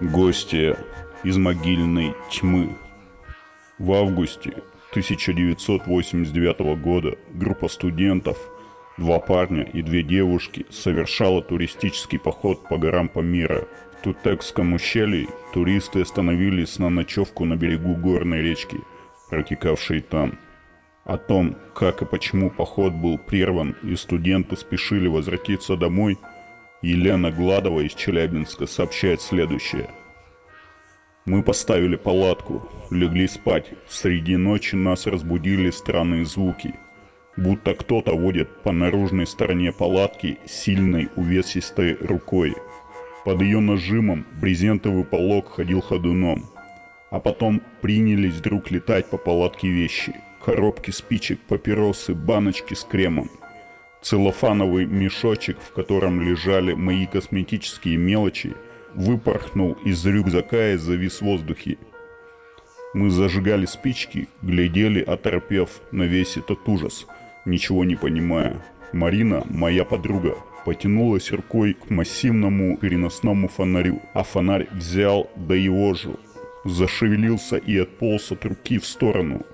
Гости из могильной тьмы. В августе 1989 года группа студентов, два парня и две девушки совершала туристический поход по горам Памира. В Тутекском ущелье туристы остановились на ночевку на берегу горной речки, протекавшей там. О том, как и почему поход был прерван и студенты спешили возвратиться домой – Елена Гладова из Челябинска сообщает следующее. Мы поставили палатку, легли спать. Среди ночи нас разбудили странные звуки. Будто кто-то водит по наружной стороне палатки сильной увесистой рукой. Под ее нажимом брезентовый полог ходил ходуном. А потом принялись вдруг летать по палатке вещи. Коробки спичек, папиросы, баночки с кремом – Целлофановый мешочек, в котором лежали мои косметические мелочи, выпорхнул из рюкзака и завис в воздухе. Мы зажигали спички, глядели, оторпев на весь этот ужас, ничего не понимая. Марина, моя подруга, потянулась рукой к массивному переносному фонарю, а фонарь взял да его же, зашевелился и отполз от руки в сторону –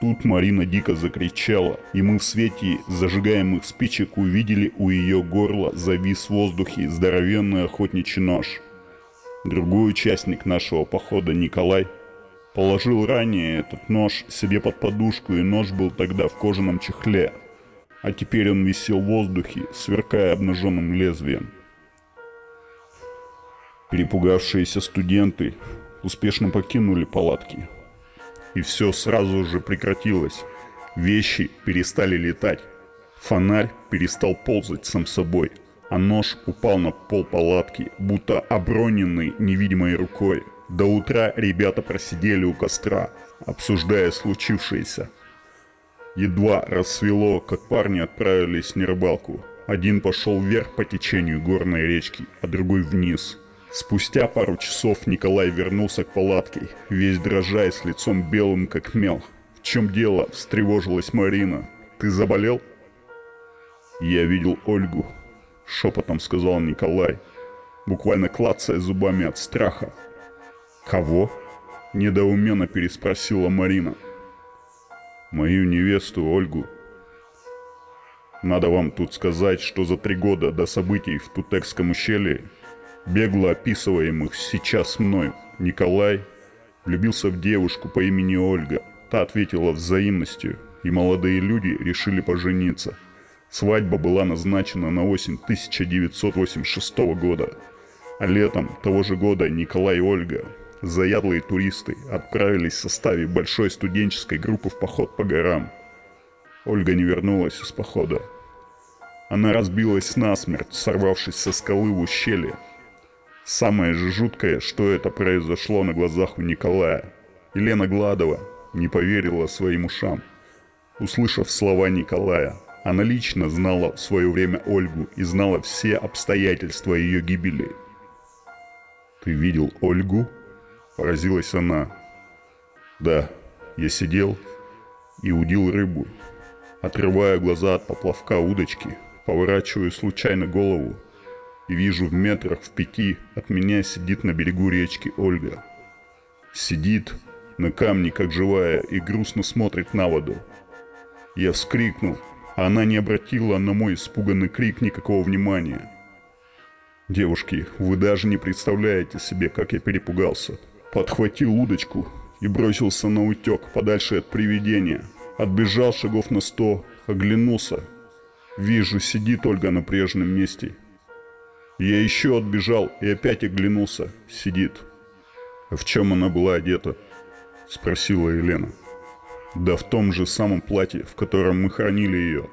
Тут Марина дико закричала, и мы в свете зажигаемых спичек увидели у ее горла завис в воздухе здоровенный охотничий нож. Другой участник нашего похода, Николай, положил ранее этот нож себе под подушку, и нож был тогда в кожаном чехле, а теперь он висел в воздухе, сверкая обнаженным лезвием. Перепугавшиеся студенты успешно покинули палатки – и все сразу же прекратилось. Вещи перестали летать. Фонарь перестал ползать сам собой, а нож упал на пол палатки, будто оброненный невидимой рукой. До утра ребята просидели у костра, обсуждая случившееся. Едва рассвело, как парни отправились на рыбалку. Один пошел вверх по течению горной речки, а другой вниз – Спустя пару часов Николай вернулся к палатке, весь дрожа и с лицом белым, как мел. «В чем дело?» – встревожилась Марина. «Ты заболел?» «Я видел Ольгу», – шепотом сказал Николай, буквально клацая зубами от страха. «Кого?» – недоуменно переспросила Марина. «Мою невесту Ольгу», надо вам тут сказать, что за три года до событий в Тутекском ущелье бегло описываемых сейчас мной, Николай влюбился в девушку по имени Ольга. Та ответила взаимностью, и молодые люди решили пожениться. Свадьба была назначена на осень 1986 года. А летом того же года Николай и Ольга, заядлые туристы, отправились в составе большой студенческой группы в поход по горам. Ольга не вернулась из похода. Она разбилась насмерть, сорвавшись со скалы в ущелье, Самое же жуткое, что это произошло на глазах у Николая. Елена Гладова не поверила своим ушам. Услышав слова Николая, она лично знала в свое время Ольгу и знала все обстоятельства ее гибели. «Ты видел Ольгу?» – поразилась она. «Да, я сидел и удил рыбу, отрывая глаза от поплавка удочки, поворачиваю случайно голову и вижу в метрах в пяти от меня сидит на берегу речки Ольга. Сидит на камне, как живая, и грустно смотрит на воду. Я вскрикнул, а она не обратила на мой испуганный крик никакого внимания. Девушки, вы даже не представляете себе, как я перепугался. Подхватил удочку и бросился на утек, подальше от привидения. Отбежал шагов на сто, оглянулся. Вижу, сидит Ольга на прежнем месте – я еще отбежал и опять оглянулся. Сидит. «В чем она была одета?» – спросила Елена. «Да в том же самом платье, в котором мы хранили ее.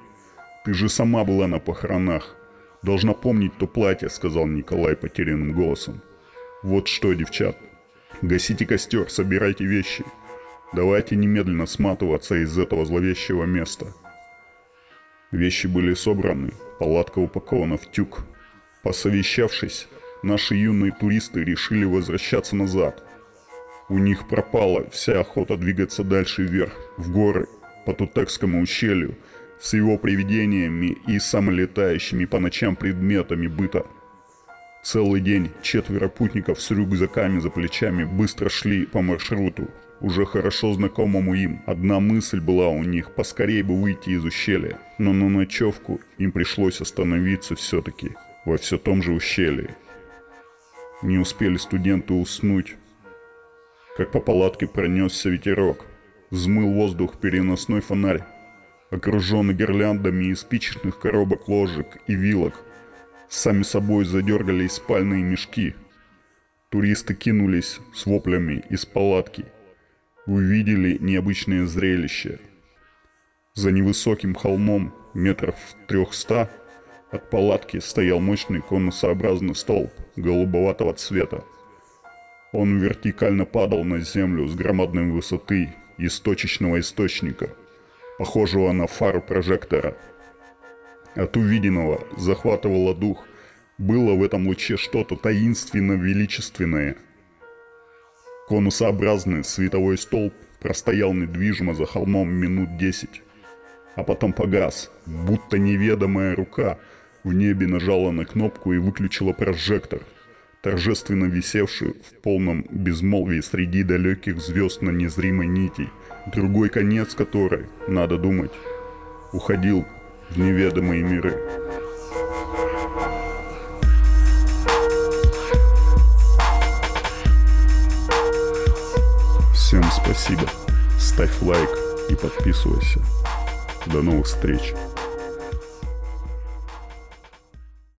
Ты же сама была на похоронах. Должна помнить то платье», – сказал Николай потерянным голосом. «Вот что, девчат, гасите костер, собирайте вещи. Давайте немедленно сматываться из этого зловещего места». Вещи были собраны, палатка упакована в тюк, Посовещавшись, наши юные туристы решили возвращаться назад. У них пропала вся охота двигаться дальше вверх, в горы, по Тутекскому ущелью, с его привидениями и самолетающими по ночам предметами быта. Целый день четверо путников с рюкзаками за плечами быстро шли по маршруту, уже хорошо знакомому им. Одна мысль была у них – поскорее бы выйти из ущелья. Но на ночевку им пришлось остановиться все-таки во все том же ущелье. Не успели студенты уснуть, как по палатке пронесся ветерок. Взмыл воздух переносной фонарь, окруженный гирляндами из спичечных коробок ложек и вилок. Сами собой задергались спальные мешки. Туристы кинулись с воплями из палатки. Увидели необычное зрелище. За невысоким холмом метров трехста от палатки стоял мощный конусообразный столб голубоватого цвета. Он вертикально падал на землю с громадной высоты из точечного источника, похожего на фару прожектора. От увиденного захватывало дух. Было в этом луче что-то таинственно-величественное. Конусообразный световой столб простоял недвижимо за холмом минут десять, а потом погас, будто неведомая рука – в небе нажала на кнопку и выключила прожектор, торжественно висевший в полном безмолвии среди далеких звезд на незримой нити, другой конец которой, надо думать, уходил в неведомые миры. Всем спасибо. Ставь лайк и подписывайся. До новых встреч.